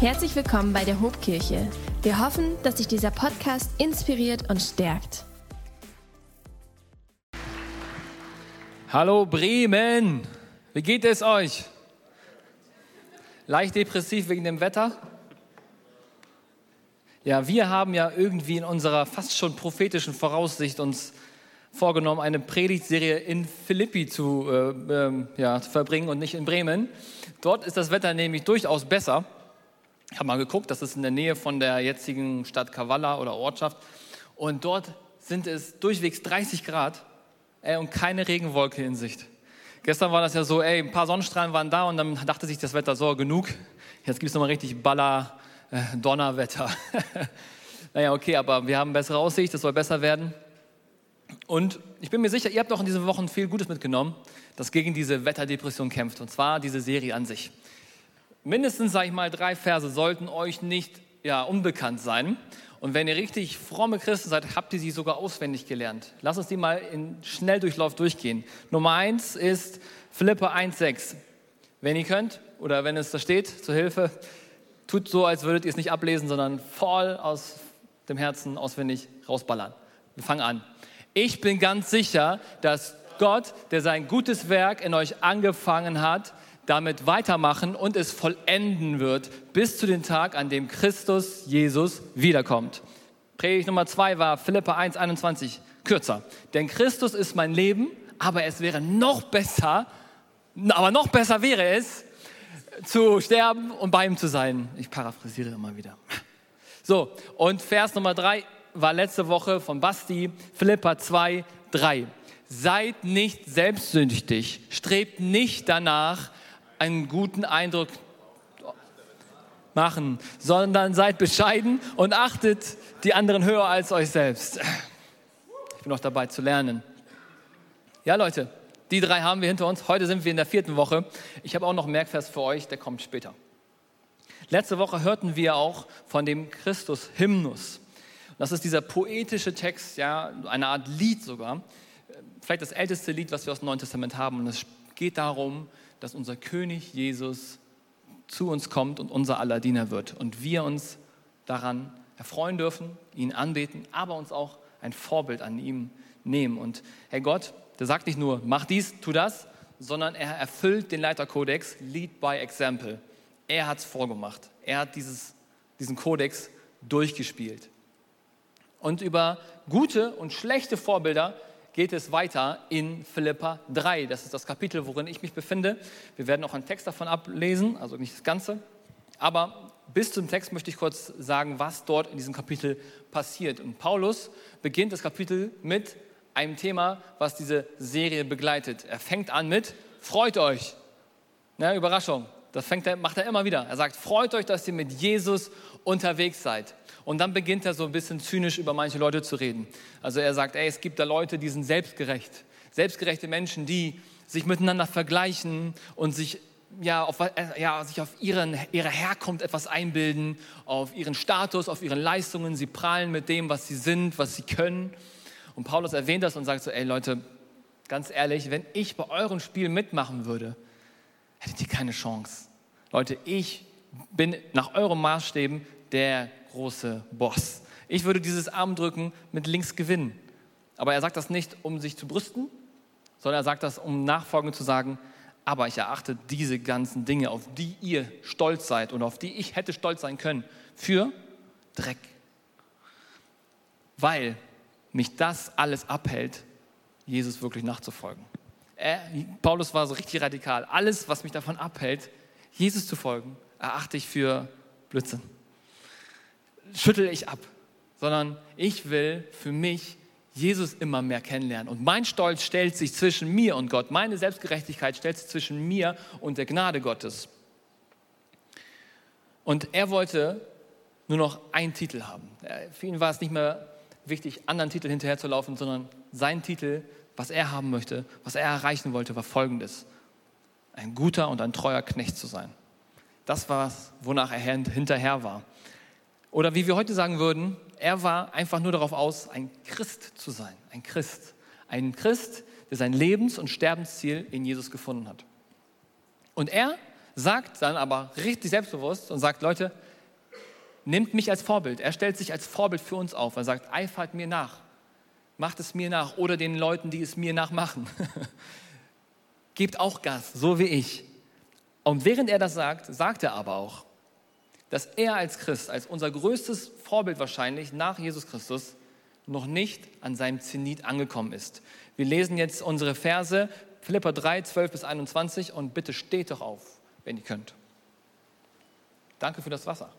Herzlich willkommen bei der Hobkirche. Wir hoffen, dass sich dieser Podcast inspiriert und stärkt. Hallo Bremen, wie geht es euch? Leicht depressiv wegen dem Wetter? Ja, wir haben ja irgendwie in unserer fast schon prophetischen Voraussicht uns vorgenommen, eine Predigtserie in Philippi zu, äh, äh, ja, zu verbringen und nicht in Bremen. Dort ist das Wetter nämlich durchaus besser. Ich habe mal geguckt, das ist in der Nähe von der jetzigen Stadt Kavala oder Ortschaft. Und dort sind es durchwegs 30 Grad ey, und keine Regenwolke in Sicht. Gestern war das ja so, ey, ein paar Sonnenstrahlen waren da und dann dachte sich das Wetter so, genug. Jetzt gibt es nochmal richtig Baller, äh, Donnerwetter. naja, okay, aber wir haben bessere Aussicht, es soll besser werden. Und ich bin mir sicher, ihr habt auch in diesen Wochen viel Gutes mitgenommen, das gegen diese Wetterdepression kämpft. Und zwar diese Serie an sich mindestens, sage ich mal, drei Verse sollten euch nicht ja, unbekannt sein. Und wenn ihr richtig fromme Christen seid, habt ihr sie sogar auswendig gelernt. Lass uns die mal in Schnelldurchlauf durchgehen. Nummer eins ist Philippe 1,6. Wenn ihr könnt oder wenn es da steht, zur Hilfe, tut so, als würdet ihr es nicht ablesen, sondern voll aus dem Herzen auswendig rausballern. Wir fangen an. Ich bin ganz sicher, dass Gott, der sein gutes Werk in euch angefangen hat, damit weitermachen und es vollenden wird bis zu dem Tag, an dem Christus Jesus wiederkommt. Predigt Nummer zwei war Philippa 1, 21, kürzer. Denn Christus ist mein Leben, aber es wäre noch besser, aber noch besser wäre es, zu sterben und bei ihm zu sein. Ich paraphrasiere immer wieder. So, und Vers Nummer drei war letzte Woche von Basti, Philippa 2, 3. Seid nicht selbstsüchtig, strebt nicht danach, einen guten Eindruck machen, sondern seid bescheiden und achtet die anderen höher als euch selbst. Ich bin noch dabei zu lernen. Ja, Leute, die drei haben wir hinter uns. Heute sind wir in der vierten Woche. Ich habe auch noch einen Merkvers für euch, der kommt später. Letzte Woche hörten wir auch von dem Christus-Hymnus. Das ist dieser poetische Text, ja, eine Art Lied sogar. Vielleicht das älteste Lied, was wir aus dem Neuen Testament haben. Und es geht darum, dass unser König Jesus zu uns kommt und unser aller Diener wird und wir uns daran erfreuen dürfen, ihn anbeten, aber uns auch ein Vorbild an ihm nehmen. Und Herr Gott, der sagt nicht nur, mach dies, tu das, sondern er erfüllt den Leiterkodex Lead by Example. Er hat es vorgemacht. Er hat dieses, diesen Kodex durchgespielt. Und über gute und schlechte Vorbilder geht es weiter in Philippa 3. Das ist das Kapitel, worin ich mich befinde. Wir werden auch einen Text davon ablesen, also nicht das Ganze. Aber bis zum Text möchte ich kurz sagen, was dort in diesem Kapitel passiert. Und Paulus beginnt das Kapitel mit einem Thema, was diese Serie begleitet. Er fängt an mit, freut euch. Ne, Überraschung, das fängt er, macht er immer wieder. Er sagt, freut euch, dass ihr mit Jesus unterwegs seid. Und dann beginnt er so ein bisschen zynisch über manche Leute zu reden. Also er sagt, ey, es gibt da Leute, die sind selbstgerecht. Selbstgerechte Menschen, die sich miteinander vergleichen und sich ja, auf, ja, sich auf ihren, ihre Herkunft etwas einbilden, auf ihren Status, auf ihren Leistungen. Sie prahlen mit dem, was sie sind, was sie können. Und Paulus erwähnt das und sagt so, ey Leute, ganz ehrlich, wenn ich bei eurem Spiel mitmachen würde, hättet ihr keine Chance. Leute, ich bin nach euren Maßstäben der große Boss. Ich würde dieses Armdrücken mit links gewinnen. Aber er sagt das nicht, um sich zu brüsten, sondern er sagt das, um nachfolgend zu sagen, aber ich erachte diese ganzen Dinge, auf die ihr stolz seid und auf die ich hätte stolz sein können, für Dreck. Weil mich das alles abhält, Jesus wirklich nachzufolgen. Er, Paulus war so richtig radikal. Alles, was mich davon abhält, Jesus zu folgen, erachte ich für Blödsinn schüttel ich ab, sondern ich will für mich Jesus immer mehr kennenlernen. Und mein Stolz stellt sich zwischen mir und Gott. Meine Selbstgerechtigkeit stellt sich zwischen mir und der Gnade Gottes. Und er wollte nur noch einen Titel haben. Für ihn war es nicht mehr wichtig, anderen Titeln hinterherzulaufen, sondern sein Titel, was er haben möchte, was er erreichen wollte, war folgendes. Ein guter und ein treuer Knecht zu sein. Das war es, wonach er hinterher war. Oder wie wir heute sagen würden, er war einfach nur darauf aus, ein Christ zu sein. Ein Christ. Ein Christ, der sein Lebens- und Sterbensziel in Jesus gefunden hat. Und er sagt dann aber richtig selbstbewusst und sagt, Leute, nimmt mich als Vorbild. Er stellt sich als Vorbild für uns auf. Er sagt, eifert mir nach. Macht es mir nach oder den Leuten, die es mir nachmachen. Gebt auch Gas, so wie ich. Und während er das sagt, sagt er aber auch, dass er als Christ, als unser größtes Vorbild wahrscheinlich nach Jesus Christus, noch nicht an seinem Zenit angekommen ist. Wir lesen jetzt unsere Verse, Philippa 3, 12 bis 21 und bitte steht doch auf, wenn ihr könnt. Danke für das Wasser.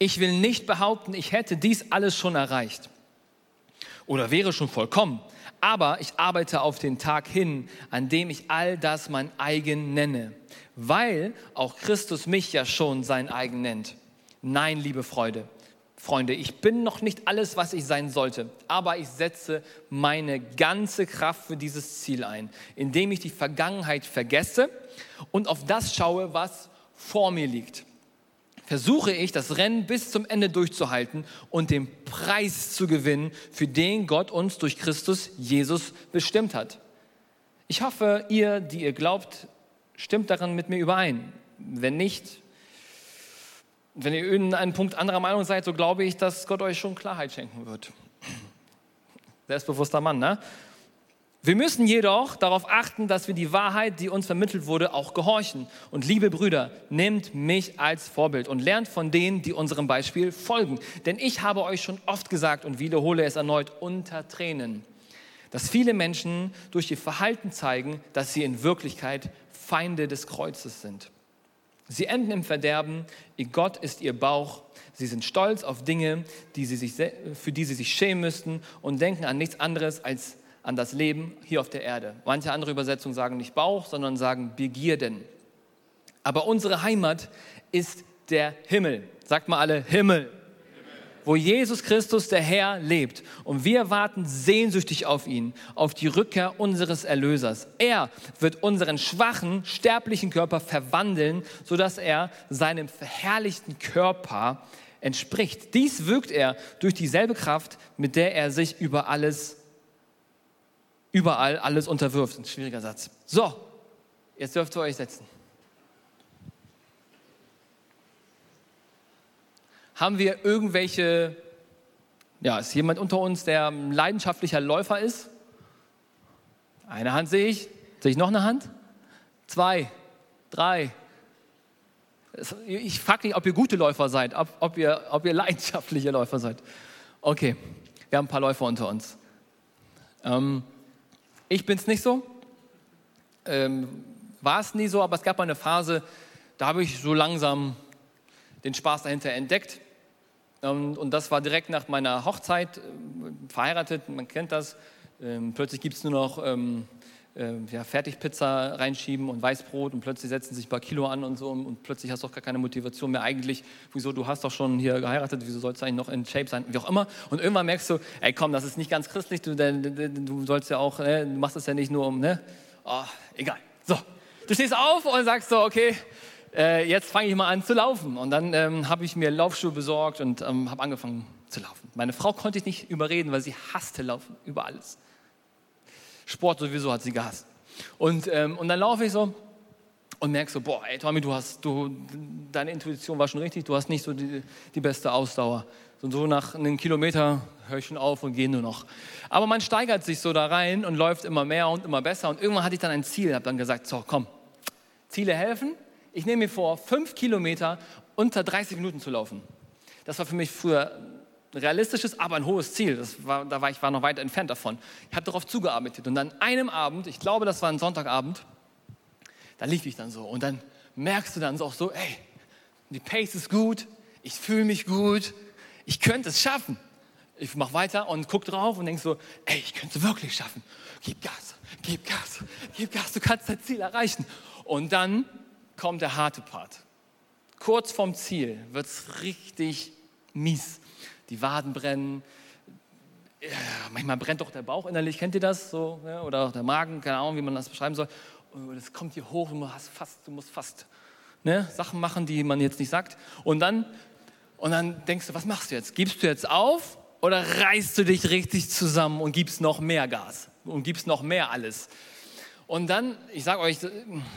Ich will nicht behaupten, ich hätte dies alles schon erreicht oder wäre schon vollkommen, aber ich arbeite auf den Tag hin, an dem ich all das mein eigen nenne, weil auch Christus mich ja schon sein eigen nennt. Nein, liebe Freude, Freunde, ich bin noch nicht alles, was ich sein sollte, aber ich setze meine ganze Kraft für dieses Ziel ein, indem ich die Vergangenheit vergesse und auf das schaue, was vor mir liegt versuche ich, das Rennen bis zum Ende durchzuhalten und den Preis zu gewinnen, für den Gott uns durch Christus Jesus bestimmt hat. Ich hoffe, ihr, die ihr glaubt, stimmt daran mit mir überein. Wenn nicht, wenn ihr in einem Punkt anderer Meinung seid, so glaube ich, dass Gott euch schon Klarheit schenken wird. Selbstbewusster Mann, ne? Wir müssen jedoch darauf achten, dass wir die Wahrheit, die uns vermittelt wurde, auch gehorchen. Und liebe Brüder, nehmt mich als Vorbild und lernt von denen, die unserem Beispiel folgen. Denn ich habe euch schon oft gesagt und wiederhole es erneut unter Tränen, dass viele Menschen durch ihr Verhalten zeigen, dass sie in Wirklichkeit Feinde des Kreuzes sind. Sie enden im Verderben, ihr Gott ist ihr Bauch, sie sind stolz auf Dinge, die sie sich, für die sie sich schämen müssten und denken an nichts anderes als an das Leben hier auf der Erde. Manche andere Übersetzungen sagen nicht Bauch, sondern sagen Begierden. Aber unsere Heimat ist der Himmel. Sagt mal alle Himmel. Wo Jesus Christus, der Herr, lebt. Und wir warten sehnsüchtig auf ihn, auf die Rückkehr unseres Erlösers. Er wird unseren schwachen, sterblichen Körper verwandeln, sodass er seinem verherrlichten Körper entspricht. Dies wirkt er durch dieselbe Kraft, mit der er sich über alles überall alles unterwirft. Ein schwieriger Satz. So, jetzt dürft ihr euch setzen. Haben wir irgendwelche, ja, ist jemand unter uns, der ein leidenschaftlicher Läufer ist? Eine Hand sehe ich. Sehe ich noch eine Hand? Zwei, drei. Ich frage nicht, ob ihr gute Läufer seid, ob, ob, ihr, ob ihr leidenschaftliche Läufer seid. Okay, wir haben ein paar Läufer unter uns. Ähm, ich bin es nicht so. Ähm, war es nie so, aber es gab mal eine Phase, da habe ich so langsam den Spaß dahinter entdeckt. Ähm, und das war direkt nach meiner Hochzeit, äh, verheiratet, man kennt das. Ähm, plötzlich gibt es nur noch ähm, äh, ja, Fertigpizza reinschieben und Weißbrot und plötzlich setzen sich ein paar Kilo an und so und, und plötzlich hast du auch gar keine Motivation mehr eigentlich. Wieso, du hast doch schon hier geheiratet, wieso sollst du eigentlich noch in Shape sein, wie auch immer. Und irgendwann merkst du, ey komm, das ist nicht ganz christlich, du, du sollst ja auch, ne, du machst es ja nicht nur um, ne, oh, egal. So, du stehst auf und sagst so, okay, äh, jetzt fange ich mal an zu laufen. Und dann ähm, habe ich mir Laufschuhe besorgt und ähm, habe angefangen zu laufen. Meine Frau konnte ich nicht überreden, weil sie hasste Laufen über alles. Sport sowieso hat sie gehasst. Und, ähm, und dann laufe ich so und merke so, boah, ey Tommy, du hast, du, deine Intuition war schon richtig, du hast nicht so die, die beste Ausdauer. Und so nach einem Kilometer höre ich schon auf und gehe nur noch. Aber man steigert sich so da rein und läuft immer mehr und immer besser. Und irgendwann hatte ich dann ein Ziel, habe dann gesagt, so komm, Ziele helfen. Ich nehme mir vor, fünf Kilometer unter 30 Minuten zu laufen. Das war für mich früher ein realistisches, aber ein hohes Ziel. Das war, da war ich war noch weit entfernt davon. Ich habe darauf zugearbeitet. Und an einem Abend, ich glaube, das war ein Sonntagabend, da lief ich dann so. Und dann merkst du dann auch so, ey, die Pace ist gut, ich fühle mich gut, ich könnte es schaffen. Ich mache weiter und gucke drauf und denke so, ey, ich könnte es wirklich schaffen. Gib Gas, gib Gas, gib Gas, du kannst dein Ziel erreichen. Und dann kommt der harte Part. Kurz vorm Ziel wird es richtig mies die Waden brennen. Manchmal brennt doch der Bauch innerlich, kennt ihr das? So, ja? Oder auch der Magen, keine Ahnung, wie man das beschreiben soll. Und das kommt hier hoch und du, hast fast, du musst fast ne, Sachen machen, die man jetzt nicht sagt. Und dann, und dann denkst du, was machst du jetzt? Gibst du jetzt auf oder reißt du dich richtig zusammen und gibst noch mehr Gas? und gibst noch mehr alles. Und dann, ich sage euch,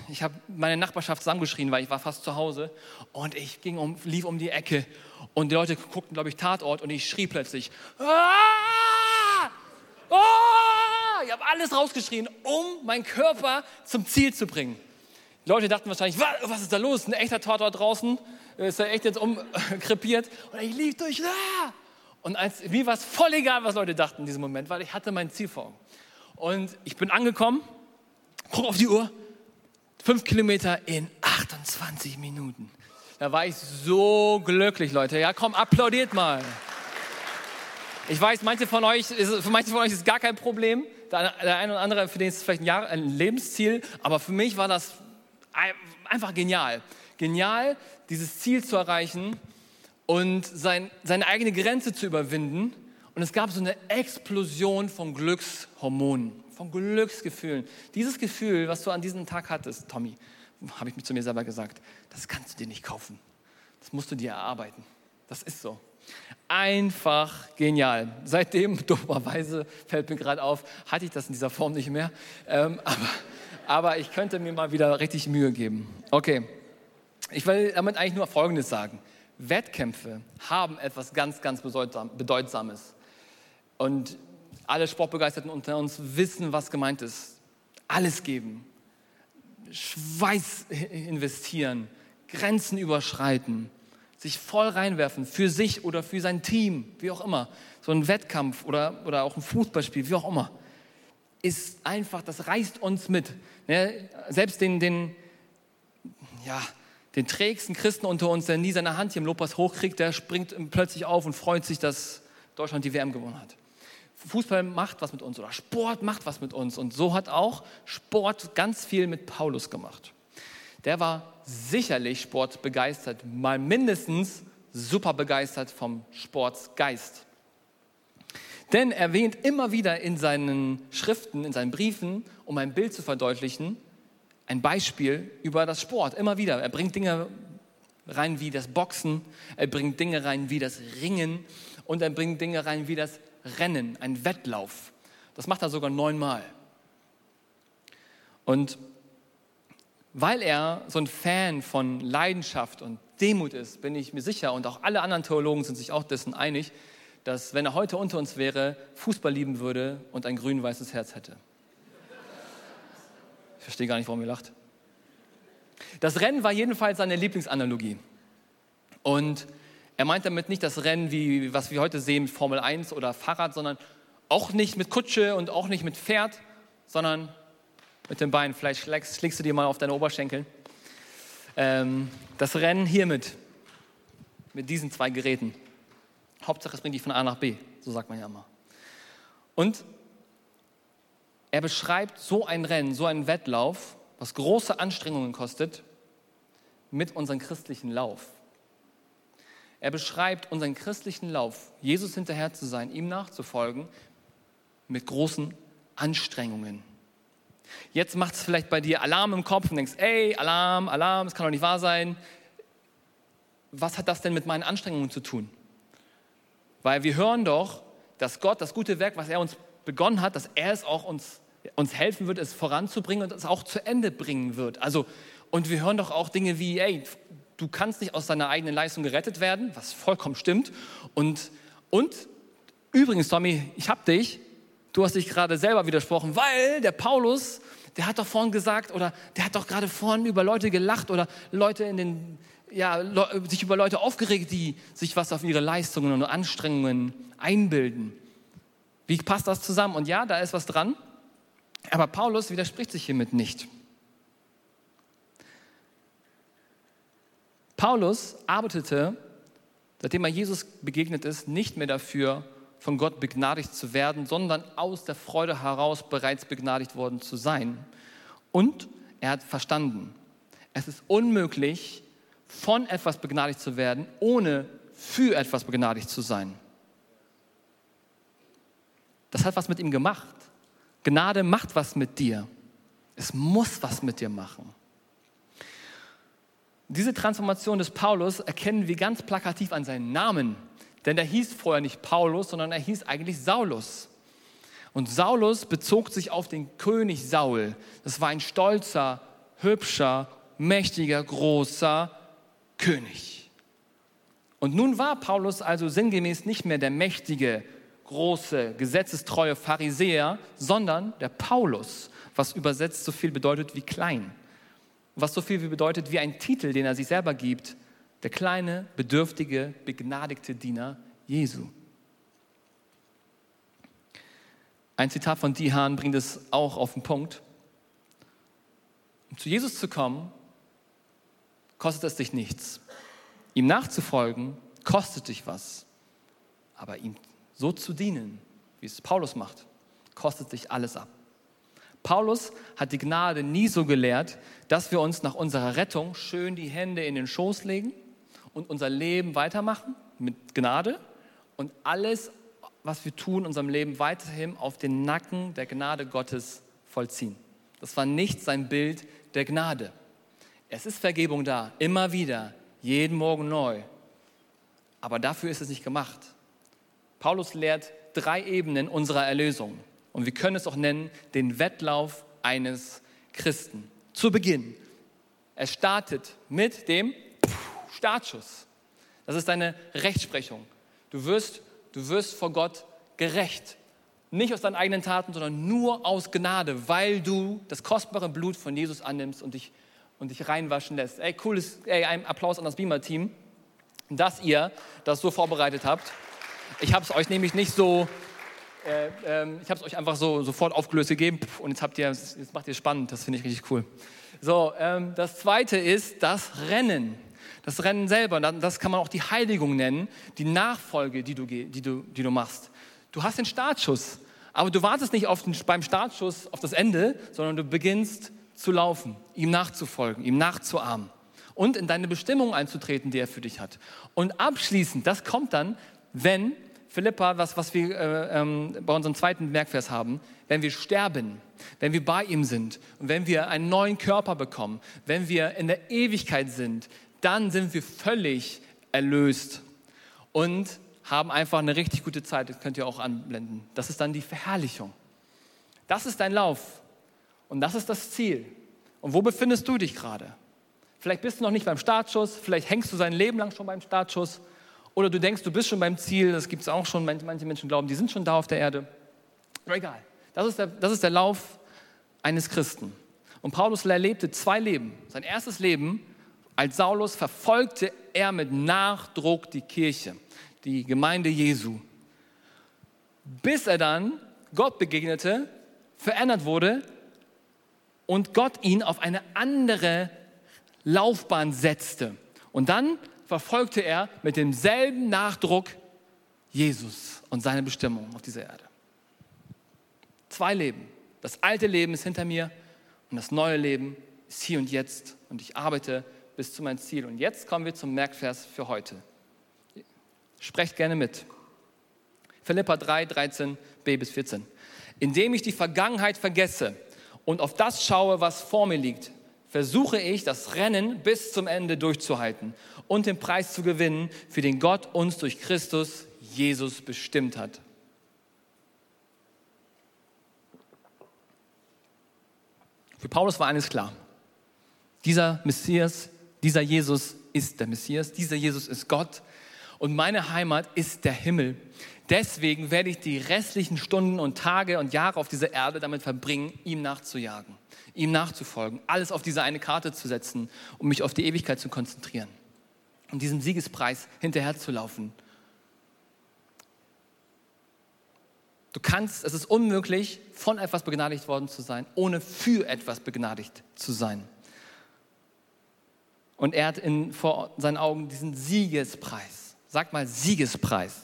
ich habe meine Nachbarschaft zusammengeschrien, weil ich war fast zu Hause und ich ging um, lief um die Ecke und die Leute guckten, glaube ich, Tatort und ich schrie plötzlich, ah! Oh! ich habe alles rausgeschrien, um meinen Körper zum Ziel zu bringen. Die Leute dachten wahrscheinlich, was, was ist da los? Ein echter Tatort draußen? Ist er echt jetzt umkrepiert? Und ich lief durch, ah! Und als, mir war es voll egal, was Leute dachten in diesem Moment, weil ich hatte mein Ziel vor. Und ich bin angekommen guck auf die Uhr, fünf Kilometer in 28 Minuten. Da war ich so glücklich, Leute. Ja, komm, applaudiert mal. Ich weiß, manche von euch, für manche von euch ist gar kein Problem. Der, eine oder andere, für den ist es vielleicht ein, Jahr, ein Lebensziel. Aber für mich war das einfach genial. Genial, dieses Ziel zu erreichen und sein, seine eigene Grenze zu überwinden. Und es gab so eine Explosion von Glückshormonen von Glücksgefühlen. Dieses Gefühl, was du an diesem Tag hattest, Tommy, habe ich mir zu mir selber gesagt, das kannst du dir nicht kaufen. Das musst du dir erarbeiten. Das ist so. Einfach genial. Seitdem, dummerweise, fällt mir gerade auf, hatte ich das in dieser Form nicht mehr. Ähm, aber, aber ich könnte mir mal wieder richtig Mühe geben. Okay, ich will damit eigentlich nur Folgendes sagen. Wettkämpfe haben etwas ganz, ganz Bedeutsames. Und alle Sportbegeisterten unter uns wissen, was gemeint ist. Alles geben, Schweiß investieren, Grenzen überschreiten, sich voll reinwerfen für sich oder für sein Team, wie auch immer. So ein Wettkampf oder, oder auch ein Fußballspiel, wie auch immer, ist einfach, das reißt uns mit. Ne? Selbst den, den, ja, den trägsten Christen unter uns, der nie seine Hand hier im Lobpreis hochkriegt, der springt plötzlich auf und freut sich, dass Deutschland die WM gewonnen hat. Fußball macht was mit uns oder Sport macht was mit uns. Und so hat auch Sport ganz viel mit Paulus gemacht. Der war sicherlich sportbegeistert, mal mindestens super begeistert vom Sportsgeist. Denn er erwähnt immer wieder in seinen Schriften, in seinen Briefen, um ein Bild zu verdeutlichen, ein Beispiel über das Sport. Immer wieder. Er bringt Dinge rein wie das Boxen, er bringt Dinge rein wie das Ringen und er bringt Dinge rein wie das Rennen, ein Wettlauf. Das macht er sogar neunmal. Und weil er so ein Fan von Leidenschaft und Demut ist, bin ich mir sicher, und auch alle anderen Theologen sind sich auch dessen einig, dass wenn er heute unter uns wäre, Fußball lieben würde und ein grün-weißes Herz hätte. Ich verstehe gar nicht, warum ihr lacht. Das Rennen war jedenfalls seine Lieblingsanalogie. Und er meint damit nicht das Rennen, wie, was wir heute sehen, Formel 1 oder Fahrrad, sondern auch nicht mit Kutsche und auch nicht mit Pferd, sondern mit den Beinen. Vielleicht schlägst, schlägst du dir mal auf deine Oberschenkel. Ähm, das Rennen hiermit, mit diesen zwei Geräten. Hauptsache, es bringt dich von A nach B, so sagt man ja immer. Und er beschreibt so ein Rennen, so einen Wettlauf, was große Anstrengungen kostet, mit unserem christlichen Lauf. Er beschreibt unseren christlichen Lauf, Jesus hinterher zu sein, ihm nachzufolgen, mit großen Anstrengungen. Jetzt macht es vielleicht bei dir Alarm im Kopf und denkst, ey, Alarm, Alarm, das kann doch nicht wahr sein. Was hat das denn mit meinen Anstrengungen zu tun? Weil wir hören doch, dass Gott das gute Werk, was er uns begonnen hat, dass er es auch uns, uns helfen wird, es voranzubringen und es auch zu Ende bringen wird. Also, und wir hören doch auch Dinge wie, ey, du kannst nicht aus deiner eigenen Leistung gerettet werden, was vollkommen stimmt. Und, und übrigens, Tommy, ich habe dich, du hast dich gerade selber widersprochen, weil der Paulus, der hat doch vorhin gesagt, oder der hat doch gerade vorhin über Leute gelacht oder Leute in den, ja, sich über Leute aufgeregt, die sich was auf ihre Leistungen und Anstrengungen einbilden. Wie passt das zusammen? Und ja, da ist was dran. Aber Paulus widerspricht sich hiermit nicht. Paulus arbeitete, seitdem er Jesus begegnet ist, nicht mehr dafür, von Gott begnadigt zu werden, sondern aus der Freude heraus bereits begnadigt worden zu sein. Und er hat verstanden, es ist unmöglich, von etwas begnadigt zu werden, ohne für etwas begnadigt zu sein. Das hat was mit ihm gemacht. Gnade macht was mit dir. Es muss was mit dir machen. Diese Transformation des Paulus erkennen wir ganz plakativ an seinen Namen. Denn er hieß vorher nicht Paulus, sondern er hieß eigentlich Saulus. Und Saulus bezog sich auf den König Saul. Das war ein stolzer, hübscher, mächtiger, großer König. Und nun war Paulus also sinngemäß nicht mehr der mächtige, große, gesetzestreue Pharisäer, sondern der Paulus, was übersetzt so viel bedeutet wie klein. Was so viel wie bedeutet wie ein Titel, den er sich selber gibt, der kleine, bedürftige, begnadigte Diener Jesu. Ein Zitat von Dihan bringt es auch auf den Punkt. Um zu Jesus zu kommen, kostet es dich nichts. Ihm nachzufolgen, kostet dich was. Aber ihm so zu dienen, wie es Paulus macht, kostet dich alles ab. Paulus hat die Gnade nie so gelehrt, dass wir uns nach unserer Rettung schön die Hände in den Schoß legen und unser Leben weitermachen mit Gnade und alles, was wir tun, in unserem Leben weiterhin auf den Nacken der Gnade Gottes vollziehen. Das war nicht sein Bild der Gnade. Es ist Vergebung da, immer wieder, jeden Morgen neu. Aber dafür ist es nicht gemacht. Paulus lehrt drei Ebenen unserer Erlösung. Und wir können es auch nennen, den Wettlauf eines Christen. Zu Beginn. Es startet mit dem Startschuss. Das ist deine Rechtsprechung. Du wirst, du wirst vor Gott gerecht. Nicht aus deinen eigenen Taten, sondern nur aus Gnade, weil du das kostbare Blut von Jesus annimmst und dich, und dich reinwaschen lässt. Ey, cooles, ey, ein Applaus an das Beamer-Team, dass ihr das so vorbereitet habt. Ich habe es euch nämlich nicht so, äh, äh, ich habe es euch einfach so sofort aufgelöst gegeben und jetzt habt ihr, jetzt macht ihr spannend. Das finde ich richtig cool. So, ähm, das zweite ist das Rennen das Rennen selber, das kann man auch die Heiligung nennen, die Nachfolge, die du, die du, die du machst. Du hast den Startschuss, aber du wartest nicht den, beim Startschuss auf das Ende, sondern du beginnst zu laufen, ihm nachzufolgen, ihm nachzuahmen und in deine Bestimmung einzutreten, die er für dich hat. Und abschließend, das kommt dann, wenn Philippa, was, was wir äh, ähm, bei unserem zweiten Merkvers haben, wenn wir sterben, wenn wir bei ihm sind und wenn wir einen neuen Körper bekommen, wenn wir in der Ewigkeit sind, dann sind wir völlig erlöst und haben einfach eine richtig gute Zeit. Das könnt ihr auch anblenden. Das ist dann die Verherrlichung. Das ist dein Lauf und das ist das Ziel. Und wo befindest du dich gerade? Vielleicht bist du noch nicht beim Startschuss, vielleicht hängst du sein Leben lang schon beim Startschuss oder du denkst, du bist schon beim Ziel. Das gibt es auch schon. Manche Menschen glauben, die sind schon da auf der Erde. Aber egal. Das ist der, das ist der Lauf eines Christen. Und Paulus erlebte zwei Leben. Sein erstes Leben als Saulus verfolgte er mit Nachdruck die Kirche, die Gemeinde Jesu, bis er dann Gott begegnete, verändert wurde und Gott ihn auf eine andere Laufbahn setzte. Und dann verfolgte er mit demselben Nachdruck Jesus und seine Bestimmung auf dieser Erde. Zwei Leben. Das alte Leben ist hinter mir und das neue Leben ist hier und jetzt und ich arbeite bis zu meinem Ziel. Und jetzt kommen wir zum Merkvers für heute. Sprecht gerne mit. Philippa 3, 13b bis 14. Indem ich die Vergangenheit vergesse und auf das schaue, was vor mir liegt, versuche ich, das Rennen bis zum Ende durchzuhalten und den Preis zu gewinnen, für den Gott uns durch Christus Jesus bestimmt hat. Für Paulus war eines klar. Dieser Messias, dieser Jesus ist der Messias, dieser Jesus ist Gott und meine Heimat ist der Himmel. Deswegen werde ich die restlichen Stunden und Tage und Jahre auf dieser Erde damit verbringen, ihm nachzujagen, ihm nachzufolgen, alles auf diese eine Karte zu setzen, um mich auf die Ewigkeit zu konzentrieren und diesem Siegespreis hinterherzulaufen. Du kannst, es ist unmöglich, von etwas begnadigt worden zu sein, ohne für etwas begnadigt zu sein. Und er hat in, vor seinen Augen diesen Siegespreis. Sag mal Siegespreis.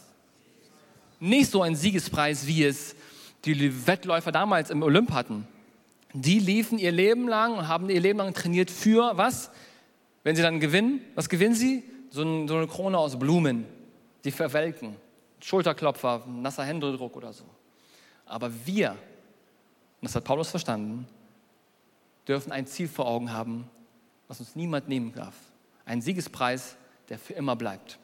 Nicht so ein Siegespreis, wie es die Wettläufer damals im Olymp hatten. Die liefen ihr Leben lang und haben ihr Leben lang trainiert für was? Wenn sie dann gewinnen, was gewinnen sie? So, eine Krone aus Blumen, die verwelken. Schulterklopfer, nasser Händedruck oder so. Aber wir, und das hat Paulus verstanden, dürfen ein Ziel vor Augen haben, was uns niemand nehmen darf. Ein Siegespreis, der für immer bleibt.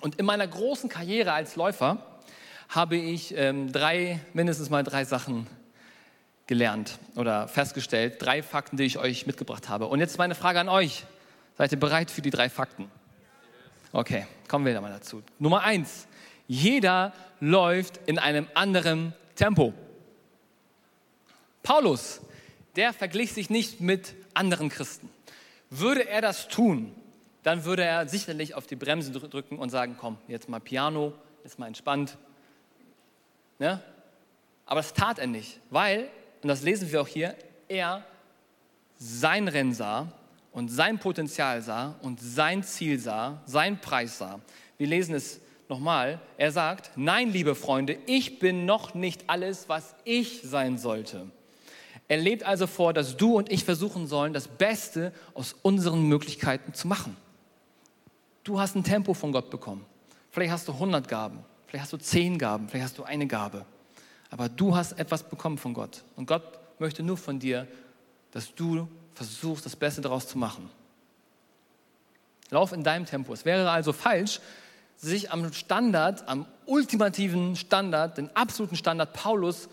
Und in meiner großen Karriere als Läufer habe ich ähm, drei, mindestens mal drei Sachen gelernt oder festgestellt. Drei Fakten, die ich euch mitgebracht habe. Und jetzt meine Frage an euch. Seid ihr bereit für die drei Fakten? Okay, kommen wir mal dazu. Nummer eins. Jeder läuft in einem anderen Tempo. Paulus, der verglich sich nicht mit anderen Christen. Würde er das tun, dann würde er sicherlich auf die Bremse drücken und sagen, komm, jetzt mal Piano, jetzt mal entspannt. Ne? Aber das tat er nicht, weil, und das lesen wir auch hier, er sein Rennen sah und sein Potenzial sah und sein Ziel sah, sein Preis sah. Wir lesen es nochmal. Er sagt, nein, liebe Freunde, ich bin noch nicht alles, was ich sein sollte. Er lebt also vor, dass du und ich versuchen sollen, das Beste aus unseren Möglichkeiten zu machen. Du hast ein Tempo von Gott bekommen. Vielleicht hast du 100 Gaben, vielleicht hast du 10 Gaben, vielleicht hast du eine Gabe. Aber du hast etwas bekommen von Gott. Und Gott möchte nur von dir, dass du versuchst, das Beste daraus zu machen. Lauf in deinem Tempo. Es wäre also falsch, sich am Standard, am ultimativen Standard, den absoluten Standard Paulus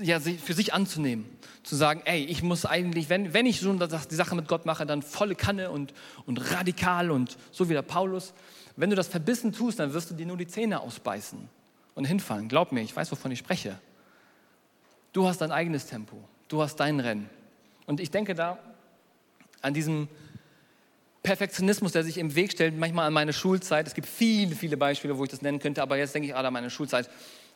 ja, für sich anzunehmen. Zu sagen, ey, ich muss eigentlich, wenn, wenn ich schon die Sache mit Gott mache, dann volle Kanne und, und radikal und so wie der Paulus. Wenn du das verbissen tust, dann wirst du dir nur die Zähne ausbeißen und hinfallen. Glaub mir, ich weiß, wovon ich spreche. Du hast dein eigenes Tempo. Du hast dein Rennen. Und ich denke da an diesen Perfektionismus, der sich im Weg stellt, manchmal an meine Schulzeit. Es gibt viele, viele Beispiele, wo ich das nennen könnte, aber jetzt denke ich gerade an meine Schulzeit.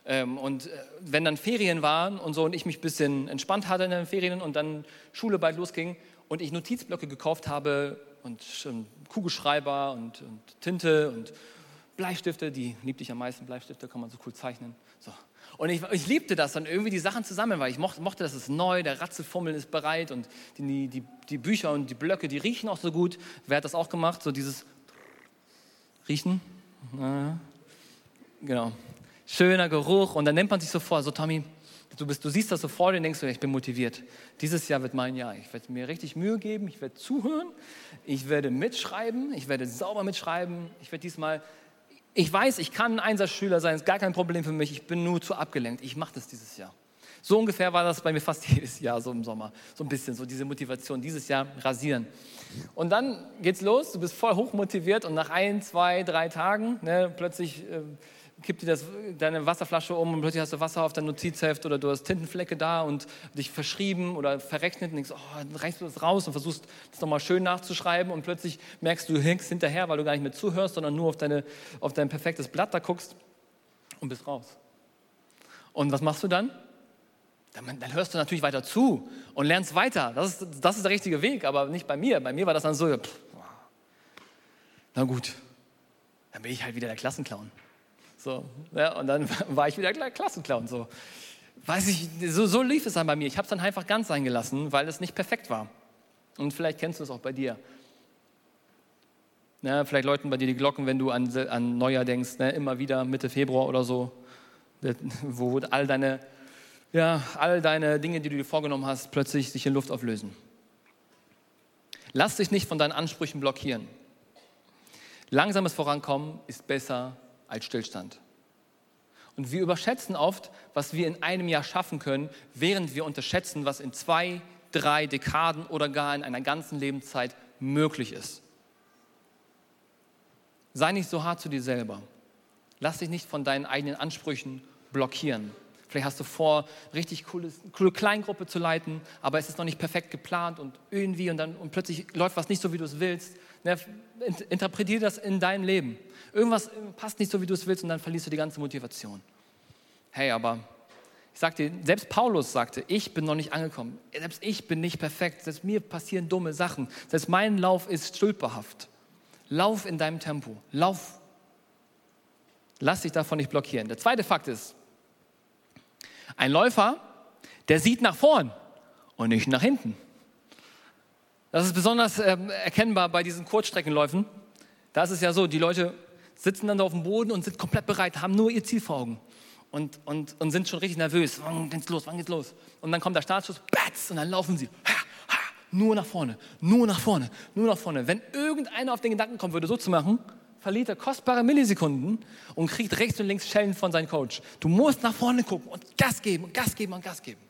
Ähm, und äh, wenn dann Ferien waren und so und ich mich ein bisschen entspannt hatte in den Ferien und dann Schule bald losging und ich Notizblöcke gekauft habe und Kugelschreiber und, und Tinte und Bleistifte, die liebte ich am meisten, Bleistifte kann man so cool zeichnen. So. Und ich, ich, liebte das dann irgendwie, die Sachen zusammen, weil ich mochte, mochte das ist neu, der Ratzelfummel ist bereit und die, die, die, Bücher und die Blöcke, die riechen auch so gut. Wer hat das auch gemacht? So dieses Riechen? Genau. Schöner Geruch und dann nimmt man sich so vor, so Tommy, du, bist, du siehst das so vor dir und denkst, ich bin motiviert. Dieses Jahr wird mein Jahr. Ich werde mir richtig Mühe geben, ich werde zuhören, ich werde mitschreiben, ich werde sauber mitschreiben, ich werde diesmal ich weiß, ich kann ein Einsatzschüler sein, ist gar kein Problem für mich, ich bin nur zu abgelenkt. Ich mache das dieses Jahr. So ungefähr war das bei mir fast jedes Jahr, so im Sommer. So ein bisschen, so diese Motivation, dieses Jahr rasieren. Und dann geht's los, du bist voll hochmotiviert und nach ein, zwei, drei Tagen ne, plötzlich äh, kippt dir das, deine Wasserflasche um und plötzlich hast du Wasser auf deinem Notizheft oder du hast Tintenflecke da und dich verschrieben oder verrechnet und denkst, oh, dann reichst du das raus und versuchst das nochmal schön nachzuschreiben und plötzlich merkst du, du hinkst hinterher, weil du gar nicht mehr zuhörst, sondern nur auf, deine, auf dein perfektes Blatt da guckst und bist raus. Und was machst du dann? Dann, dann hörst du natürlich weiter zu und lernst weiter. Das ist, das ist der richtige Weg, aber nicht bei mir. Bei mir war das dann so, pff, na gut, dann bin ich halt wieder der Klassenclown. So, ja, und dann war ich wieder Klassenclown. So. Weiß ich, so, so lief es dann bei mir. Ich habe es dann einfach ganz sein gelassen, weil es nicht perfekt war. Und vielleicht kennst du es auch bei dir. Ja, vielleicht läuten bei dir die Glocken, wenn du an, an Neujahr denkst, ne, immer wieder Mitte Februar oder so, wo all deine, ja, all deine Dinge, die du dir vorgenommen hast, plötzlich sich in Luft auflösen. Lass dich nicht von deinen Ansprüchen blockieren. Langsames Vorankommen ist besser als Stillstand. Und wir überschätzen oft, was wir in einem Jahr schaffen können, während wir unterschätzen, was in zwei, drei Dekaden oder gar in einer ganzen Lebenszeit möglich ist. Sei nicht so hart zu dir selber. Lass dich nicht von deinen eigenen Ansprüchen blockieren. Vielleicht hast du vor, richtig coole, coole Kleingruppe zu leiten, aber es ist noch nicht perfekt geplant und irgendwie und dann und plötzlich läuft was nicht so, wie du es willst. Ne, interpretiere das in deinem Leben. Irgendwas passt nicht so, wie du es willst und dann verlierst du die ganze Motivation. Hey, aber ich sagte, selbst Paulus sagte, ich bin noch nicht angekommen. Selbst ich bin nicht perfekt. Selbst mir passieren dumme Sachen. Selbst mein Lauf ist stülperhaft. Lauf in deinem Tempo. Lauf. Lass dich davon nicht blockieren. Der zweite Fakt ist, ein Läufer, der sieht nach vorn und nicht nach hinten. Das ist besonders äh, erkennbar bei diesen Kurzstreckenläufen. Da ist es ja so, die Leute sitzen dann da auf dem Boden und sind komplett bereit, haben nur ihr Ziel vor Augen und, und, und sind schon richtig nervös. Wann geht's los, wann geht's los? Und dann kommt der Startschuss, batz, und dann laufen sie. Ha, ha, nur nach vorne, nur nach vorne, nur nach vorne. Wenn irgendeiner auf den Gedanken kommen würde, so zu machen, verliert er kostbare Millisekunden und kriegt rechts und links Schellen von seinem Coach. Du musst nach vorne gucken und Gas geben und Gas geben und Gas geben.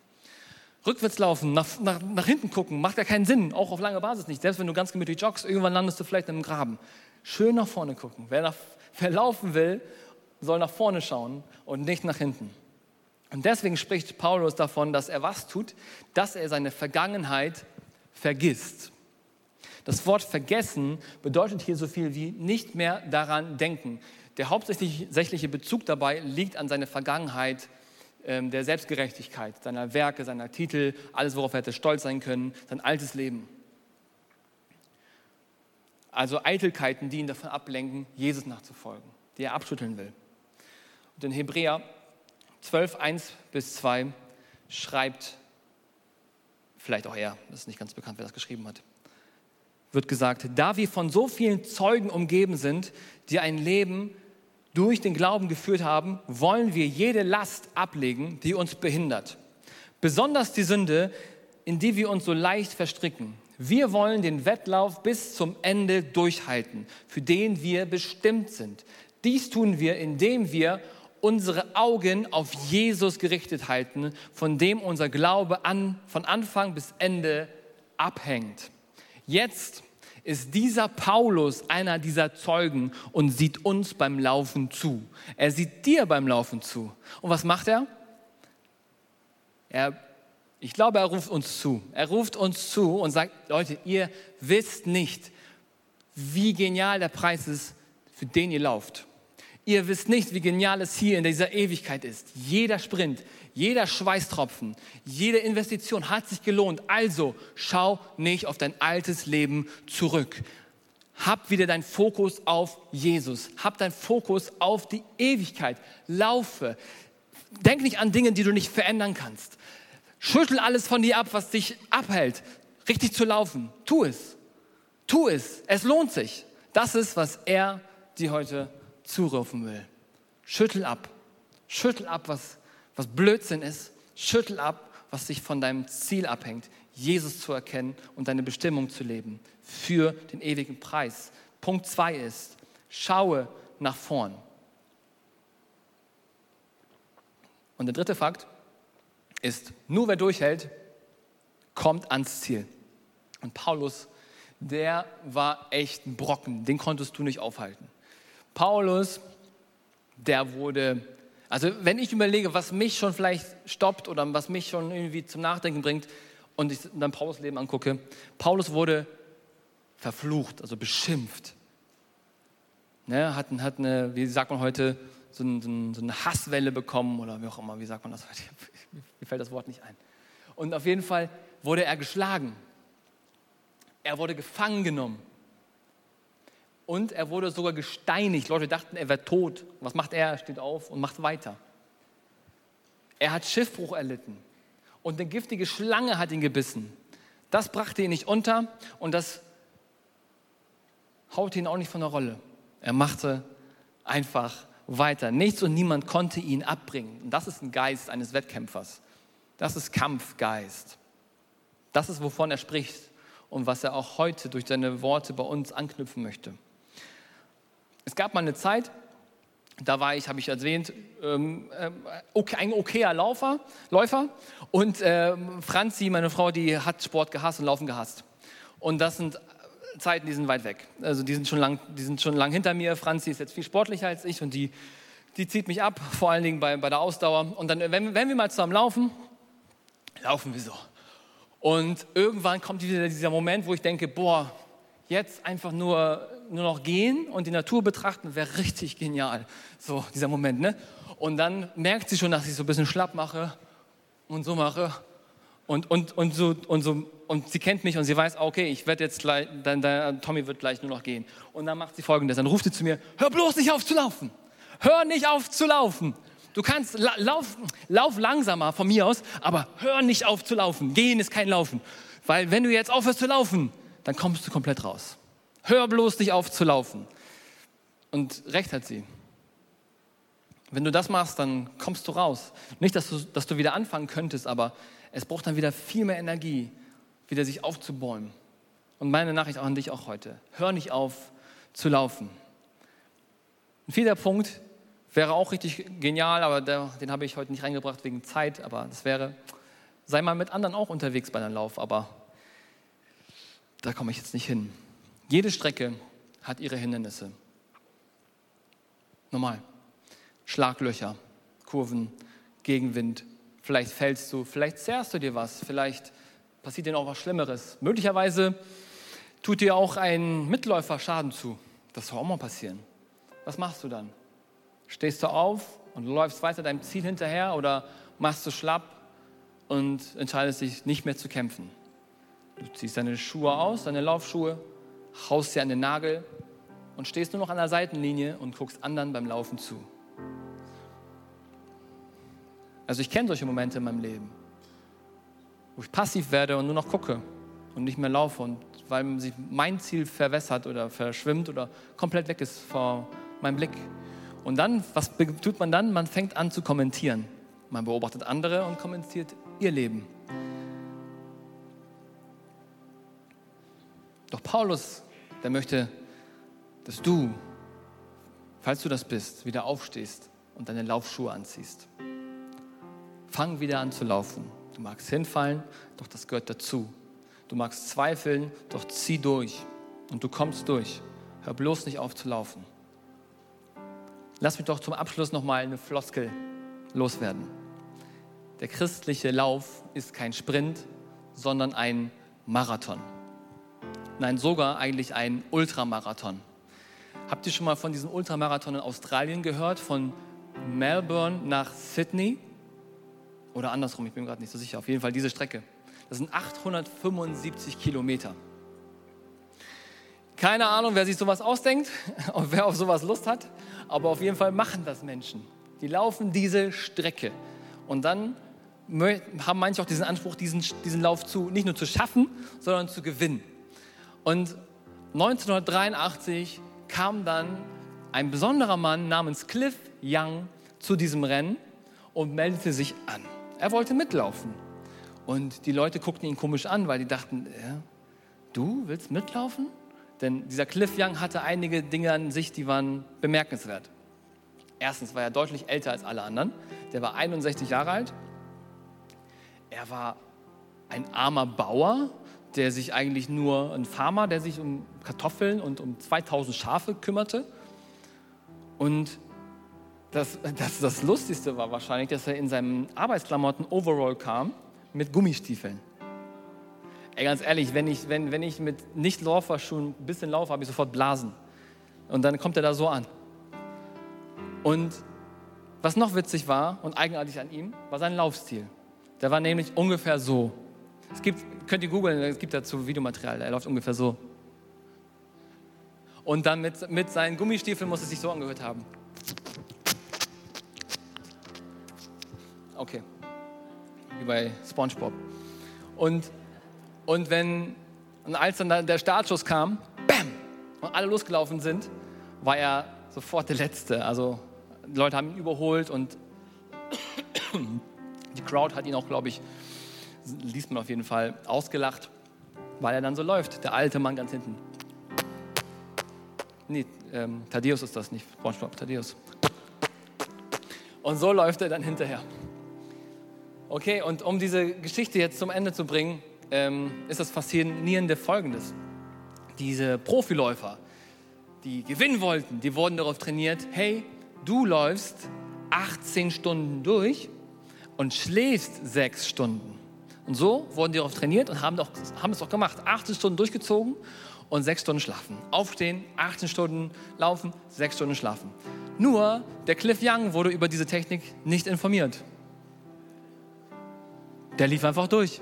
Rückwärts laufen, nach, nach, nach hinten gucken, macht ja keinen Sinn, auch auf lange Basis nicht. Selbst wenn du ganz gemütlich joggst, irgendwann landest du vielleicht in einem Graben. Schön nach vorne gucken. Wer, nach, wer laufen will, soll nach vorne schauen und nicht nach hinten. Und deswegen spricht Paulus davon, dass er was tut, dass er seine Vergangenheit vergisst. Das Wort vergessen bedeutet hier so viel wie nicht mehr daran denken. Der hauptsächliche Bezug dabei liegt an seine Vergangenheit ähm, der Selbstgerechtigkeit, seiner Werke, seiner Titel, alles, worauf er hätte stolz sein können, sein altes Leben. Also Eitelkeiten, die ihn davon ablenken, Jesus nachzufolgen, die er abschütteln will. Und in Hebräer 12, 1 bis 2 schreibt, vielleicht auch er, das ist nicht ganz bekannt, wer das geschrieben hat, wird gesagt, da wir von so vielen Zeugen umgeben sind, die ein Leben durch den Glauben geführt haben, wollen wir jede Last ablegen, die uns behindert. Besonders die Sünde, in die wir uns so leicht verstricken. Wir wollen den Wettlauf bis zum Ende durchhalten, für den wir bestimmt sind. Dies tun wir, indem wir unsere Augen auf Jesus gerichtet halten, von dem unser Glaube an, von Anfang bis Ende abhängt. Jetzt ist dieser Paulus einer dieser Zeugen und sieht uns beim Laufen zu. Er sieht dir beim Laufen zu. Und was macht er? Er, ich glaube, er ruft uns zu. Er ruft uns zu und sagt, Leute, ihr wisst nicht, wie genial der Preis ist, für den ihr lauft. Ihr wisst nicht, wie genial es hier in dieser Ewigkeit ist. Jeder Sprint, jeder Schweißtropfen, jede Investition hat sich gelohnt. Also schau nicht auf dein altes Leben zurück. Hab wieder deinen Fokus auf Jesus. Hab deinen Fokus auf die Ewigkeit. Laufe. Denk nicht an Dinge, die du nicht verändern kannst. Schüttel alles von dir ab, was dich abhält, richtig zu laufen. Tu es. Tu es. Es lohnt sich. Das ist, was er dir heute zurufen will. Schüttel ab. Schüttel ab, was, was Blödsinn ist. Schüttel ab, was sich von deinem Ziel abhängt, Jesus zu erkennen und deine Bestimmung zu leben für den ewigen Preis. Punkt zwei ist, schaue nach vorn. Und der dritte Fakt ist, nur wer durchhält, kommt ans Ziel. Und Paulus, der war echt ein Brocken, den konntest du nicht aufhalten. Paulus, der wurde, also wenn ich überlege, was mich schon vielleicht stoppt oder was mich schon irgendwie zum Nachdenken bringt und ich dann Paulus Leben angucke, Paulus wurde verflucht, also beschimpft. Ne, hat, hat eine, wie sagt man heute, so, ein, so, eine Hasswelle bekommen oder wie auch immer, wie sagt man das heute? Mir fällt das Wort nicht ein. Und auf jeden Fall wurde er geschlagen. Er wurde gefangen genommen. Und er wurde sogar gesteinigt. Leute dachten, er wäre tot. Was macht er? Er steht auf und macht weiter. Er hat Schiffbruch erlitten. Und eine giftige Schlange hat ihn gebissen. Das brachte ihn nicht unter und das haut ihn auch nicht von der Rolle. Er machte einfach weiter. Nichts und niemand konnte ihn abbringen. Und das ist ein Geist eines Wettkämpfers. Das ist Kampfgeist. Das ist, wovon er spricht und was er auch heute durch seine Worte bei uns anknüpfen möchte. Es gab mal eine Zeit, da war ich, habe ich erwähnt, ähm, äh, okay, ein okayer Laufer, Läufer. Und äh, Franzi, meine Frau, die hat Sport gehasst und Laufen gehasst. Und das sind Zeiten, die sind weit weg. Also die sind schon lang, die sind schon lang hinter mir. Franzi ist jetzt viel sportlicher als ich und die, die zieht mich ab, vor allen Dingen bei, bei der Ausdauer. Und dann, wenn, wenn wir mal zusammen laufen, laufen wir so. Und irgendwann kommt wieder dieser Moment, wo ich denke, boah, jetzt einfach nur, nur noch gehen und die Natur betrachten, wäre richtig genial. So, dieser Moment, ne? Und dann merkt sie schon, dass ich so ein bisschen schlapp mache und so mache. Und, und, und, so, und, so, und sie kennt mich und sie weiß, okay, ich werde jetzt gleich, dann, dann, Tommy wird gleich nur noch gehen. Und dann macht sie folgendes, dann ruft sie zu mir, hör bloß nicht auf zu laufen. Hör nicht auf zu laufen. Du kannst la lauf, lauf langsamer von mir aus, aber hör nicht auf zu laufen. Gehen ist kein Laufen. Weil wenn du jetzt aufhörst zu laufen, dann kommst du komplett raus. Hör bloß nicht auf zu laufen. Und recht hat sie. Wenn du das machst, dann kommst du raus. Nicht, dass du, dass du wieder anfangen könntest, aber es braucht dann wieder viel mehr Energie, wieder sich aufzubäumen. Und meine Nachricht auch an dich auch heute. Hör nicht auf zu laufen. Ein vierter Punkt wäre auch richtig genial, aber den habe ich heute nicht reingebracht wegen Zeit, aber das wäre, sei mal mit anderen auch unterwegs bei einem Lauf, aber da komme ich jetzt nicht hin. Jede Strecke hat ihre Hindernisse. Normal. Schlaglöcher, Kurven, Gegenwind, vielleicht fällst du, vielleicht zerrst du dir was, vielleicht passiert dir noch was Schlimmeres. Möglicherweise tut dir auch ein Mitläufer Schaden zu. Das soll auch mal passieren. Was machst du dann? Stehst du auf und läufst weiter deinem Ziel hinterher oder machst du schlapp und entscheidest dich nicht mehr zu kämpfen? Du ziehst deine Schuhe aus, deine Laufschuhe, haust sie an den Nagel und stehst nur noch an der Seitenlinie und guckst anderen beim Laufen zu. Also ich kenne solche Momente in meinem Leben, wo ich passiv werde und nur noch gucke und nicht mehr laufe und weil sich mein Ziel verwässert oder verschwimmt oder komplett weg ist vor meinem Blick. Und dann, was tut man dann? Man fängt an zu kommentieren. Man beobachtet andere und kommentiert ihr Leben. Doch Paulus, der möchte, dass du, falls du das bist, wieder aufstehst und deine Laufschuhe anziehst. Fang wieder an zu laufen. Du magst hinfallen, doch das gehört dazu. Du magst zweifeln, doch zieh durch und du kommst durch. Hör bloß nicht auf zu laufen. Lass mich doch zum Abschluss nochmal eine Floskel loswerden. Der christliche Lauf ist kein Sprint, sondern ein Marathon. Nein, sogar eigentlich ein Ultramarathon. Habt ihr schon mal von diesem Ultramarathon in Australien gehört? Von Melbourne nach Sydney? Oder andersrum, ich bin gerade nicht so sicher. Auf jeden Fall diese Strecke. Das sind 875 Kilometer. Keine Ahnung, wer sich sowas ausdenkt und wer auf sowas Lust hat, aber auf jeden Fall machen das Menschen. Die laufen diese Strecke und dann haben manche auch diesen Anspruch, diesen, diesen Lauf zu, nicht nur zu schaffen, sondern zu gewinnen. Und 1983 kam dann ein besonderer Mann namens Cliff Young zu diesem Rennen und meldete sich an. Er wollte mitlaufen. Und die Leute guckten ihn komisch an, weil die dachten, ja, du willst mitlaufen? Denn dieser Cliff Young hatte einige Dinge an sich, die waren bemerkenswert. Erstens war er deutlich älter als alle anderen. Der war 61 Jahre alt. Er war ein armer Bauer, der sich eigentlich nur, ein Farmer, der sich um Kartoffeln und um 2000 Schafe kümmerte. Und das, das, das Lustigste war wahrscheinlich, dass er in seinem Arbeitsklamotten Overall kam mit Gummistiefeln. Ey, ganz ehrlich, wenn ich, wenn, wenn ich mit Nicht-Lauferschuhen ein bisschen laufe, habe ich sofort Blasen. Und dann kommt er da so an. Und was noch witzig war und eigenartig an ihm, war sein Laufstil. Der war nämlich ungefähr so. Es gibt, könnt ihr googeln, es gibt dazu Videomaterial, er läuft ungefähr so. Und dann mit, mit seinen Gummistiefeln muss es sich so angehört haben. Okay. Wie bei SpongeBob. Und und wenn, und als dann der Startschuss kam, bam, und alle losgelaufen sind, war er sofort der Letzte. Also die Leute haben ihn überholt und die Crowd hat ihn auch, glaube ich, liest man auf jeden Fall, ausgelacht, weil er dann so läuft. Der alte Mann ganz hinten. Nee, ähm, Thaddeus ist das nicht, SpongeBob, Thaddeus. Und so läuft er dann hinterher. Okay, und um diese Geschichte jetzt zum Ende zu bringen, ähm, ist das Faszinierende folgendes. Diese Profiläufer, die gewinnen wollten, die wurden darauf trainiert, hey, du läufst 18 Stunden durch und schläfst sechs Stunden. Und so wurden die darauf trainiert und haben, auch, haben es auch gemacht. 18 Stunden durchgezogen und sechs Stunden schlafen. Aufstehen, 18 Stunden laufen, sechs Stunden schlafen. Nur der Cliff Young wurde über diese Technik nicht informiert. Der lief einfach durch.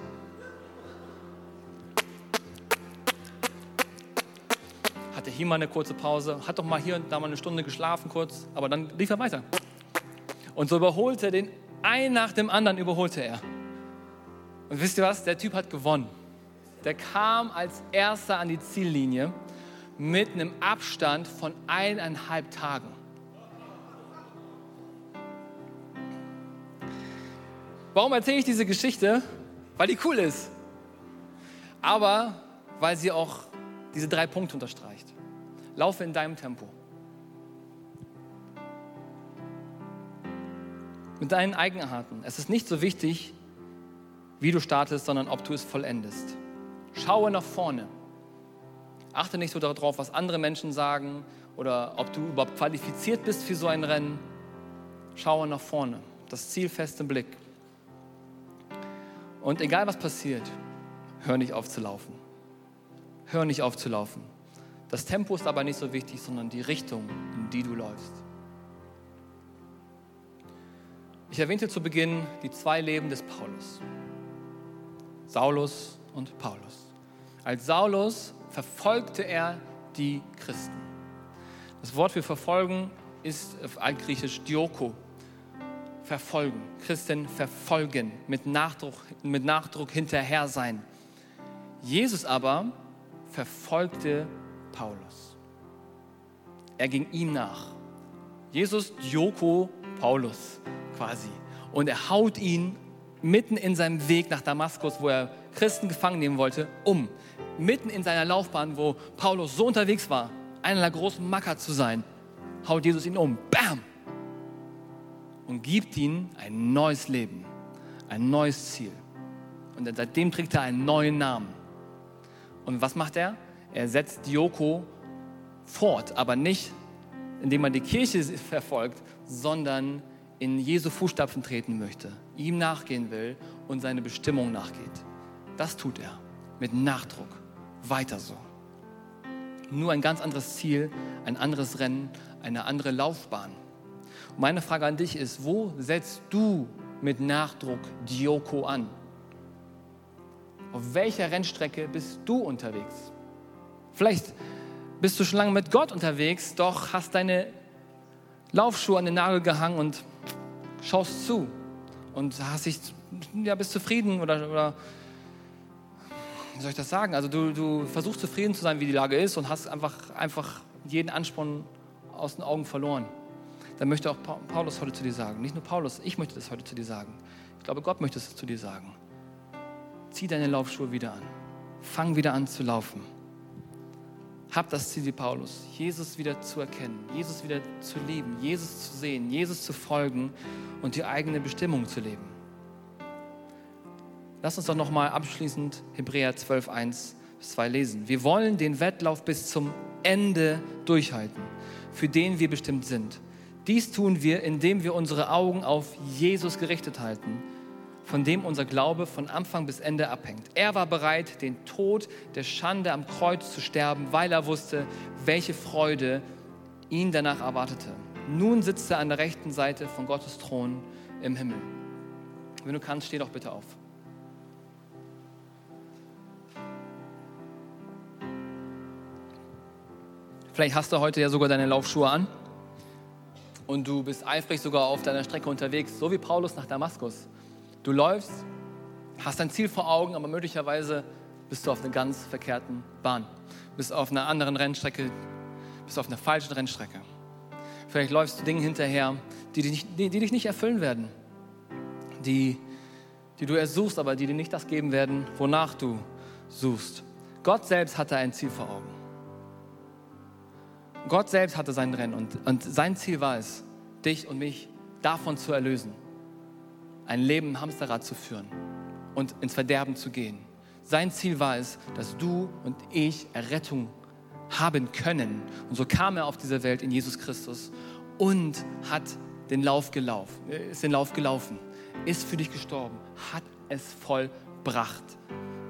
hatte hier mal eine kurze Pause, hat doch mal hier und da mal eine Stunde geschlafen kurz, aber dann lief er weiter. Und so überholte er den, ein nach dem anderen überholte er. Und wisst ihr was? Der Typ hat gewonnen. Der kam als erster an die Ziellinie mit einem Abstand von eineinhalb Tagen. Warum erzähle ich diese Geschichte? Weil die cool ist. Aber weil sie auch diese drei Punkte unterstreicht. Laufe in deinem Tempo. mit deinen Eigenarten. Es ist nicht so wichtig, wie du startest, sondern ob du es vollendest. Schaue nach vorne. Achte nicht so darauf, was andere Menschen sagen oder ob du überhaupt qualifiziert bist für so ein Rennen. Schaue nach vorne. Das Ziel fest im Blick. Und egal was passiert, hör nicht auf zu laufen. Hör nicht auf zu laufen. Das Tempo ist aber nicht so wichtig, sondern die Richtung, in die du läufst. Ich erwähnte zu Beginn die zwei Leben des Paulus. Saulus und Paulus. Als Saulus verfolgte er die Christen. Das Wort für verfolgen ist auf altgriechisch Dioko. Verfolgen. Christen verfolgen, mit Nachdruck, mit Nachdruck hinterher sein. Jesus aber verfolgte Paulus. Er ging ihm nach. Jesus Dioko Paulus quasi. Und er haut ihn mitten in seinem Weg nach Damaskus, wo er Christen gefangen nehmen wollte, um. Mitten in seiner Laufbahn, wo Paulus so unterwegs war, einer der großen Macker zu sein, haut Jesus ihn um. Bam! Und gibt ihm ein neues Leben, ein neues Ziel. Und seitdem trägt er einen neuen Namen. Und was macht er? Er setzt Dioko fort, aber nicht, indem er die Kirche verfolgt, sondern in Jesu Fußstapfen treten möchte, ihm nachgehen will und seine Bestimmung nachgeht. Das tut er mit Nachdruck. Weiter so. Nur ein ganz anderes Ziel, ein anderes Rennen, eine andere Laufbahn. Meine Frage an dich ist, wo setzt du mit Nachdruck Dioko an? Auf welcher Rennstrecke bist du unterwegs? Vielleicht bist du schon lange mit Gott unterwegs, doch hast deine Laufschuhe an den Nagel gehangen und schaust zu und hast dich, ja, bist zufrieden oder, oder wie soll ich das sagen? Also du, du versuchst zufrieden zu sein, wie die Lage ist und hast einfach, einfach jeden Ansporn aus den Augen verloren. Dann möchte auch Paulus heute zu dir sagen. Nicht nur Paulus, ich möchte das heute zu dir sagen. Ich glaube, Gott möchte es zu dir sagen. Zieh deine Laufschuhe wieder an. Fang wieder an zu laufen. Hab das Ziel wie Paulus, Jesus wieder zu erkennen, Jesus wieder zu lieben, Jesus zu sehen, Jesus zu folgen und die eigene Bestimmung zu leben. Lass uns doch nochmal abschließend Hebräer 12, 1 bis 2 lesen. Wir wollen den Wettlauf bis zum Ende durchhalten, für den wir bestimmt sind. Dies tun wir, indem wir unsere Augen auf Jesus gerichtet halten von dem unser Glaube von Anfang bis Ende abhängt. Er war bereit, den Tod der Schande am Kreuz zu sterben, weil er wusste, welche Freude ihn danach erwartete. Nun sitzt er an der rechten Seite von Gottes Thron im Himmel. Wenn du kannst, steh doch bitte auf. Vielleicht hast du heute ja sogar deine Laufschuhe an und du bist eifrig sogar auf deiner Strecke unterwegs, so wie Paulus nach Damaskus. Du läufst, hast dein Ziel vor Augen, aber möglicherweise bist du auf einer ganz verkehrten Bahn. Bist auf einer anderen Rennstrecke, bist auf einer falschen Rennstrecke. Vielleicht läufst du Dinge hinterher, die dich, die, die dich nicht erfüllen werden, die, die du ersuchst, aber die dir nicht das geben werden, wonach du suchst. Gott selbst hatte ein Ziel vor Augen. Gott selbst hatte sein Rennen und, und sein Ziel war es, dich und mich davon zu erlösen ein Leben im Hamsterrad zu führen und ins Verderben zu gehen. Sein Ziel war es, dass du und ich Errettung haben können. Und so kam er auf diese Welt in Jesus Christus und hat den Lauf gelaufen, ist den Lauf gelaufen, ist für dich gestorben, hat es vollbracht,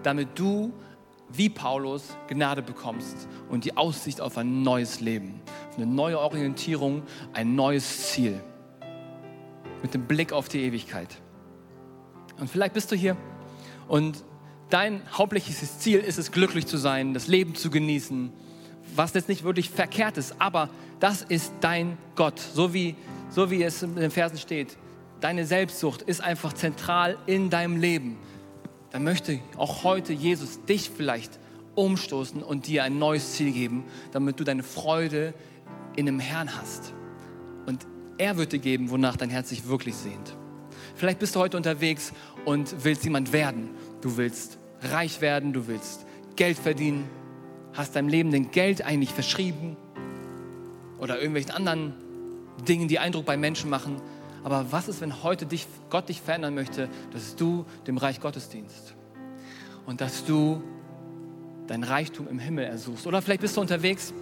damit du wie Paulus Gnade bekommst und die Aussicht auf ein neues Leben, eine neue Orientierung, ein neues Ziel mit dem Blick auf die Ewigkeit. Und vielleicht bist du hier und dein hauptsächliches Ziel ist es, glücklich zu sein, das Leben zu genießen, was jetzt nicht wirklich verkehrt ist, aber das ist dein Gott, so wie, so wie es in den Versen steht. Deine Selbstsucht ist einfach zentral in deinem Leben. Dann möchte auch heute Jesus dich vielleicht umstoßen und dir ein neues Ziel geben, damit du deine Freude in dem Herrn hast. Und er wird dir geben, wonach dein Herz sich wirklich sehnt. Vielleicht bist du heute unterwegs und willst jemand werden. Du willst reich werden, du willst Geld verdienen, hast deinem Leben den Geld eigentlich verschrieben oder irgendwelchen anderen Dingen, die Eindruck bei Menschen machen. Aber was ist, wenn heute dich, Gott dich verändern möchte, dass du dem Reich Gottes dienst? Und dass du dein Reichtum im Himmel ersuchst. Oder vielleicht bist du unterwegs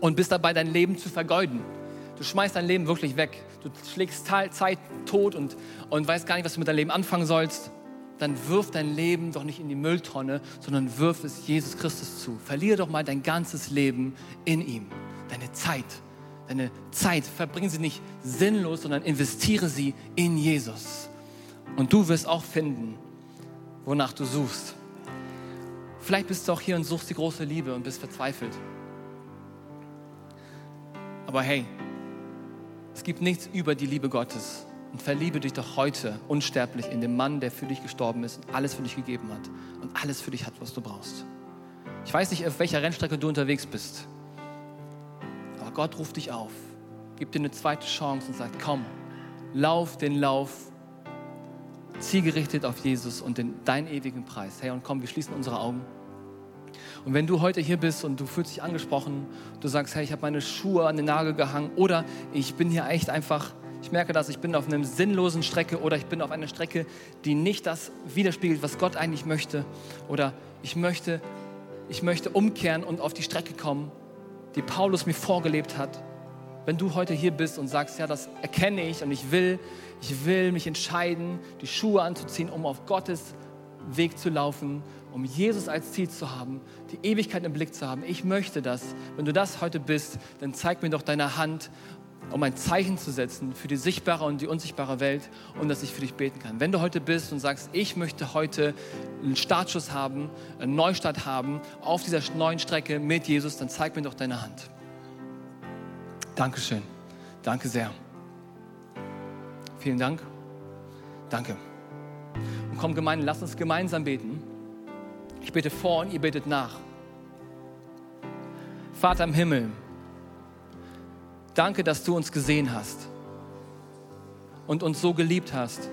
und bist dabei, dein Leben zu vergeuden. Du schmeißt dein Leben wirklich weg. Du schlägst Zeit tot und, und weißt gar nicht, was du mit deinem Leben anfangen sollst. Dann wirf dein Leben doch nicht in die Mülltonne, sondern wirf es Jesus Christus zu. Verliere doch mal dein ganzes Leben in ihm. Deine Zeit. Deine Zeit verbring sie nicht sinnlos, sondern investiere sie in Jesus. Und du wirst auch finden, wonach du suchst. Vielleicht bist du auch hier und suchst die große Liebe und bist verzweifelt. Aber hey, es gibt nichts über die Liebe Gottes. Und verliebe dich doch heute unsterblich in den Mann, der für dich gestorben ist und alles für dich gegeben hat und alles für dich hat, was du brauchst. Ich weiß nicht, auf welcher Rennstrecke du unterwegs bist, Gott ruft dich auf, gibt dir eine zweite Chance und sagt, komm, lauf den Lauf zielgerichtet auf Jesus und den, deinen ewigen Preis. Hey, und komm, wir schließen unsere Augen. Und wenn du heute hier bist und du fühlst dich angesprochen, du sagst, hey, ich habe meine Schuhe an den Nagel gehangen oder ich bin hier echt einfach, ich merke das, ich bin auf einer sinnlosen Strecke oder ich bin auf einer Strecke, die nicht das widerspiegelt, was Gott eigentlich möchte oder ich möchte, ich möchte umkehren und auf die Strecke kommen, die Paulus mir vorgelebt hat. Wenn du heute hier bist und sagst, ja, das erkenne ich und ich will, ich will mich entscheiden, die Schuhe anzuziehen, um auf Gottes Weg zu laufen, um Jesus als Ziel zu haben, die Ewigkeit im Blick zu haben. Ich möchte das. Wenn du das heute bist, dann zeig mir doch deine Hand, um ein Zeichen zu setzen für die sichtbare und die unsichtbare Welt und dass ich für dich beten kann. Wenn du heute bist und sagst, ich möchte heute einen Startschuss haben, einen Neustart haben auf dieser neuen Strecke mit Jesus, dann zeig mir doch deine Hand. Dankeschön. Danke sehr. Vielen Dank. Danke. Und komm, Gemeinde, lass uns gemeinsam beten. Ich bete vor und ihr betet nach. Vater im Himmel, danke, dass du uns gesehen hast und uns so geliebt hast,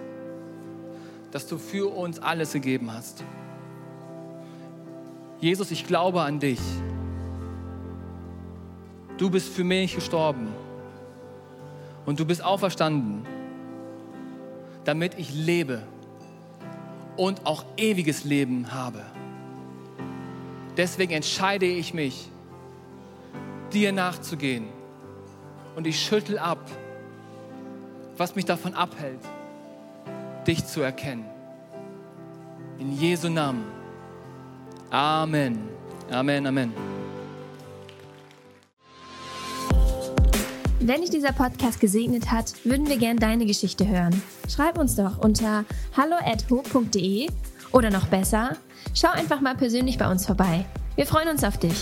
dass du für uns alles gegeben hast. Jesus, ich glaube an dich. Du bist für mich gestorben und du bist auferstanden, damit ich lebe und auch ewiges Leben habe. Deswegen entscheide ich mich, dir nachzugehen. Und ich schüttel ab, was mich davon abhält, dich zu erkennen. In Jesu Namen. Amen. Amen, Amen. Wenn dich dieser Podcast gesegnet hat, würden wir gern deine Geschichte hören. Schreib uns doch unter hallo@ho.de oder noch besser, schau einfach mal persönlich bei uns vorbei. Wir freuen uns auf dich.